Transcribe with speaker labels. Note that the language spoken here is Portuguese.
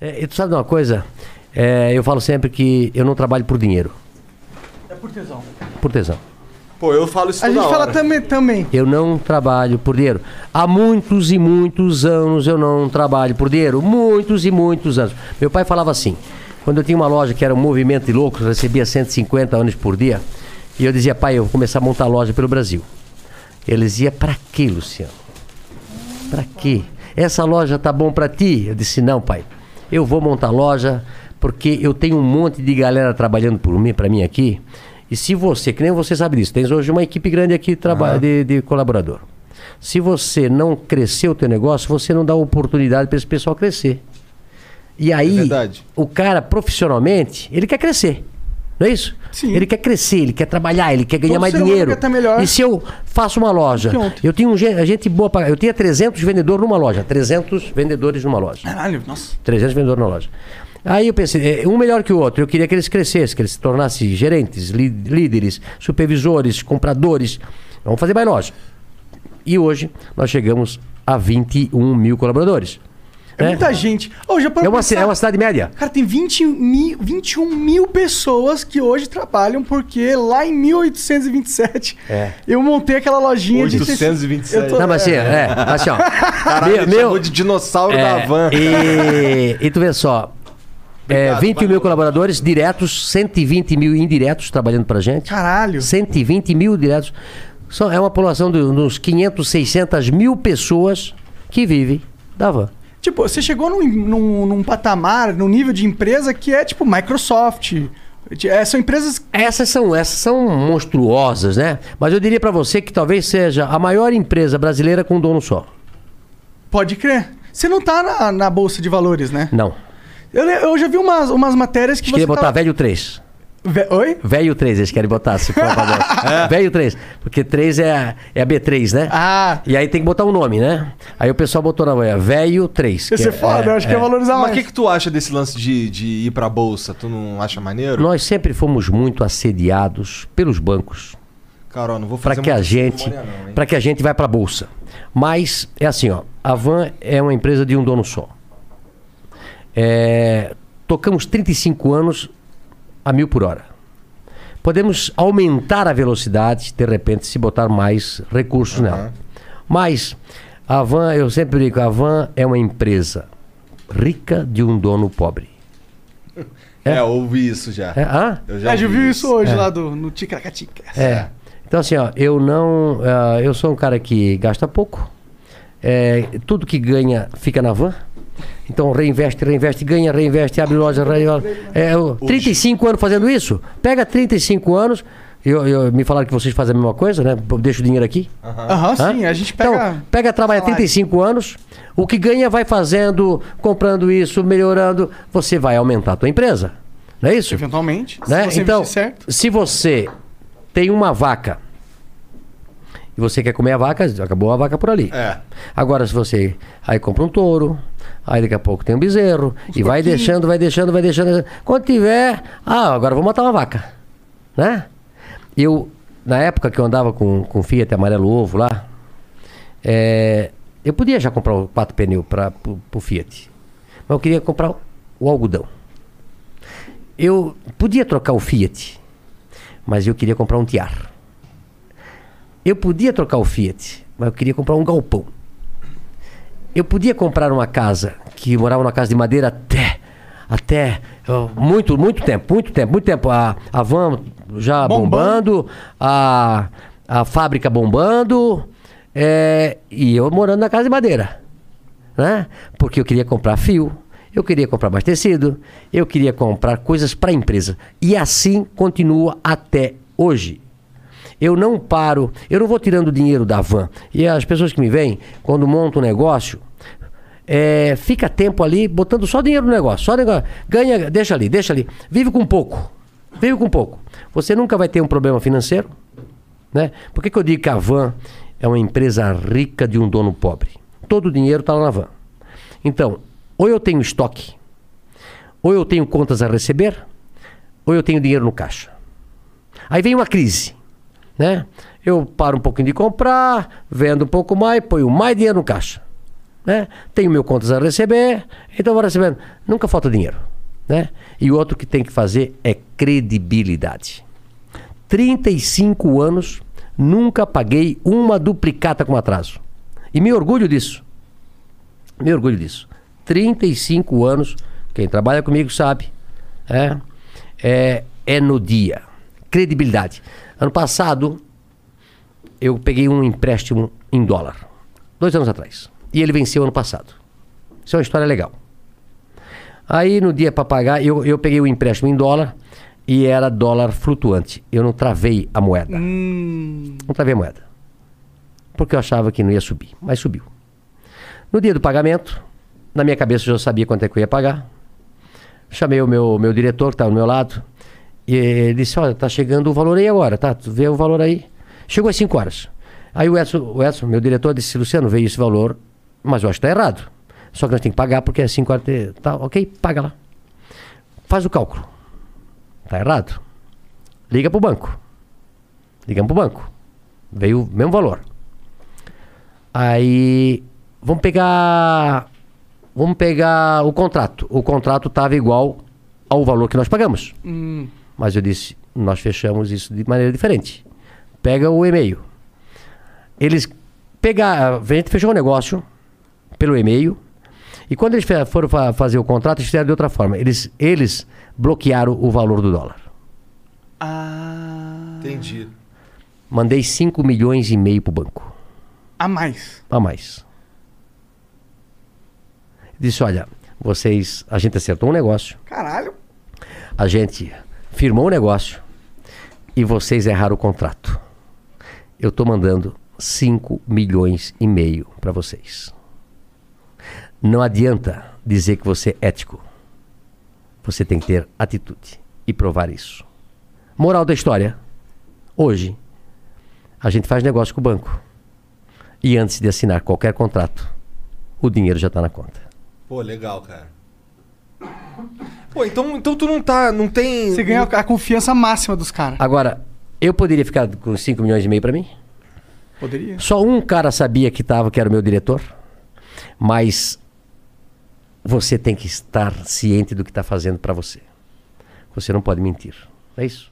Speaker 1: É, e tu sabe de uma coisa? É, eu falo sempre que eu não trabalho por dinheiro,
Speaker 2: É por tesão.
Speaker 1: por tesão.
Speaker 3: Pô, eu falo isso
Speaker 2: A
Speaker 3: toda
Speaker 2: gente fala também, também.
Speaker 1: Eu não trabalho por dinheiro. Há muitos e muitos anos eu não trabalho por dinheiro. Muitos e muitos anos. Meu pai falava assim: quando eu tinha uma loja que era um movimento de loucos, recebia 150 anos por dia, e eu dizia, pai, eu vou começar a montar loja pelo Brasil. Ele dizia, pra quê, Luciano? Pra quê? Essa loja tá bom pra ti? Eu disse, não, pai. Eu vou montar loja porque eu tenho um monte de galera trabalhando por mim, para mim aqui. E se você, que nem você sabe disso, tens hoje uma equipe grande aqui traba- de, de colaborador. Se você não crescer o teu negócio, você não dá oportunidade para esse pessoal crescer. E aí,
Speaker 3: verdade.
Speaker 1: o cara profissionalmente, ele quer crescer. Não é isso?
Speaker 2: Sim.
Speaker 1: Ele quer crescer, ele quer trabalhar, ele quer ganhar
Speaker 2: Todo
Speaker 1: mais dinheiro.
Speaker 2: melhor.
Speaker 1: E se eu faço uma loja, eu tinha um gen- gente boa pra, eu tinha 300 vendedores numa loja, 300 vendedores numa loja.
Speaker 2: Caralho, nossa.
Speaker 1: 300 vendedores na loja. Aí eu pensei, eh, um melhor que o outro. Eu queria que eles crescessem, que eles se tornassem gerentes, lí- líderes, supervisores, compradores. Vamos fazer mais loja. E hoje nós chegamos a 21 mil colaboradores.
Speaker 2: É,
Speaker 1: né?
Speaker 2: muita gente. Já
Speaker 1: É uma,
Speaker 2: pensar?
Speaker 1: é uma cidade média.
Speaker 2: Cara, tem 20 mil, 21 mil pessoas que hoje trabalham, porque lá em 1827
Speaker 1: É.
Speaker 2: eu montei aquela lojinha de.
Speaker 3: 827.
Speaker 2: Eu tô-
Speaker 1: Não, mas assim, é, assim, ó.
Speaker 3: Caralho,
Speaker 1: meu,
Speaker 3: chamou de dinossauro da
Speaker 1: é,
Speaker 3: van.
Speaker 1: E, e tu vê só. É,
Speaker 3: Obrigado,
Speaker 1: 21 mil colaboradores diretos, 120 mil indiretos trabalhando pra gente.
Speaker 2: Caralho.
Speaker 1: 120 mil diretos. Só é uma população de uns 500, 600 mil pessoas que vivem da van.
Speaker 2: Tipo, você chegou num, num, num patamar, num nível de empresa que é tipo Microsoft. É, são empresas.
Speaker 1: Essas são, essas são monstruosas, né? Mas eu diria pra você que talvez seja a maior empresa brasileira com um dono só.
Speaker 2: Pode crer. Você não tá na, na Bolsa de Valores, né?
Speaker 1: Não.
Speaker 2: Eu, eu já vi umas, umas matérias que você.
Speaker 1: botar
Speaker 2: tá-
Speaker 1: velho 3.
Speaker 2: Ve- Oi?
Speaker 1: Velho 3, eles querem botar, se for fazer. Velho 3. Porque 3 é a, é a B3, né?
Speaker 2: Ah,
Speaker 1: E aí tem que botar um nome, né? Aí o pessoal botou na manhã, velho 3.
Speaker 2: ia ser foda, eu acho que é valorizar
Speaker 3: Mas o que, que tu acha desse lance de, de ir pra bolsa? Tu não acha maneiro?
Speaker 1: Nós sempre fomos muito assediados pelos bancos
Speaker 3: Carol, não vou
Speaker 1: para
Speaker 3: fazer
Speaker 1: que a gente para que a gente vai para a bolsa. Mas é assim, ó, a Van é uma empresa de um dono só. É, tocamos 35 anos a mil por hora. Podemos aumentar a velocidade, de repente, se botar mais recursos nela. Mas a Van, eu sempre digo, a Van é uma empresa rica de um dono pobre.
Speaker 3: É, ouvi isso já.
Speaker 1: É, ah?
Speaker 3: Eu
Speaker 2: É, já
Speaker 3: ouvi
Speaker 2: viu isso hoje lá do, no Ticaracatica.
Speaker 1: É. Então, assim, ó, eu não. ah, eu sou um cara que gasta pouco. É, tudo que ganha fica na van. Então, reinveste, reinveste, ganha, reinveste, abre loja. reinveste. É, eu, 35 anos fazendo isso. Pega 35 anos. Eu, eu- me falaram que vocês fazem a mesma coisa, né? Deixa o dinheiro aqui.
Speaker 2: Aham,
Speaker 1: Hã?
Speaker 2: sim, a gente pega.
Speaker 1: Então, pega, trabalha
Speaker 2: salário.
Speaker 1: 35 anos, o que ganha vai fazendo, comprando isso, melhorando, você vai aumentar a tua empresa. Não é isso?
Speaker 2: Eventualmente.
Speaker 1: Né?
Speaker 2: Se você
Speaker 1: Então,
Speaker 2: certo.
Speaker 1: se você tem uma vaca e você quer comer a vaca, acabou a vaca por ali.
Speaker 3: É.
Speaker 1: Agora, se você aí compra um touro, aí daqui a pouco tem um bezerro, e vai deixando, vai deixando, vai deixando. Quando tiver, ah, agora vou matar uma vaca. Né? Eu, na época que eu andava com, com Fiat amarelo ovo lá, é, eu podia já comprar quatro pneus para o Fiat. Mas eu queria comprar o algodão. Eu podia trocar o Fiat, mas eu queria comprar um Tiar. Eu podia trocar o Fiat, mas eu queria comprar um galpão. Eu podia comprar uma casa que morava numa casa de madeira até até muito muito tempo, muito tempo, muito tempo. A, a van já bombando, a, a fábrica bombando, é, e eu morando na casa de madeira, né? Porque eu queria comprar fio, eu queria comprar mais tecido, eu queria comprar coisas para a empresa. E assim continua até hoje. Eu não paro, eu não vou tirando dinheiro da van. E as pessoas que me vêm, quando montam um negócio, é, fica tempo ali botando só dinheiro no negócio, só negócio. Ganha, deixa ali, deixa ali. Vive com pouco. Vive com pouco. Você nunca vai ter um problema financeiro, né? Por que, que eu digo que a van é uma empresa rica de um dono pobre? Todo o dinheiro está lá na van. Então, ou eu tenho estoque, ou eu tenho contas a receber, ou eu tenho dinheiro no caixa. Aí vem uma crise, né? Eu paro um pouquinho de comprar, vendo um pouco mais, ponho mais dinheiro no caixa. né? Tenho meu contas a receber, então vou recebendo. Nunca falta dinheiro, né? E o outro que tem que fazer é credibilidade. 35 anos, nunca paguei uma duplicata com atraso. E me orgulho disso. Me orgulho disso. 35 anos, quem trabalha comigo sabe, é, é, é no dia. Credibilidade. Ano passado, eu peguei um empréstimo em dólar, dois anos atrás. E ele venceu ano passado. Isso é uma história legal. Aí no dia para pagar, eu, eu peguei o empréstimo em dólar e era dólar flutuante. Eu não travei a moeda.
Speaker 2: Hum,
Speaker 1: Não travei a moeda. Porque eu achava que não ia subir, mas subiu. No dia do pagamento, na minha cabeça eu já sabia quanto é que eu ia pagar. Chamei o meu, meu diretor, que estava do meu lado, e ele disse: Olha, tá chegando o valor aí agora, tá? Tu vê o valor aí. Chegou às 5 horas. Aí o Edson, o Edson, meu diretor, disse: Luciano, veio esse valor, mas eu acho que está errado. Só que nós temos que pagar porque é 5 horas. de- Tá, ok, paga lá. Faz o cálculo. Tá errado. Liga pro banco. Ligamos pro banco. Veio o mesmo valor. Aí vamos pegar vamos pegar o contrato. O contrato estava igual ao valor que nós pagamos.
Speaker 2: hum,
Speaker 1: Mas eu disse, nós fechamos isso de maneira diferente. Pega o e-mail. Eles pegaram, a gente fechou o negócio pelo e-mail. E quando eles foram fa- fazer o contrato, eles fizeram de outra forma. Eles, eles bloquearam o valor do dólar.
Speaker 2: ah,
Speaker 3: Entendi.
Speaker 1: Mandei 5 milhões e meio pro banco.
Speaker 2: a mais.
Speaker 1: a mais. Disse, olha, vocês, a gente acertou um negócio,
Speaker 2: Caralho.
Speaker 1: a gente firmou um negócio e vocês erraram o contrato. Eu estou mandando 5 milhões e meio para vocês. Não adianta dizer que você é ético. Você tem que ter atitude e provar isso. Moral da história. Hoje, a gente faz negócio com o banco. E antes de assinar qualquer contrato, o dinheiro já está na conta.
Speaker 3: Pô, legal, cara. Pô, então, então tu não tá. Não tem.
Speaker 2: Você ganha a confiança máxima dos caras.
Speaker 1: Agora, eu poderia ficar com 5 milhões e meio para mim?
Speaker 2: Poderia.
Speaker 1: Só um cara sabia que estava, que era o meu diretor. Mas você tem que estar ciente do que está fazendo para você. Você não pode mentir. É isso.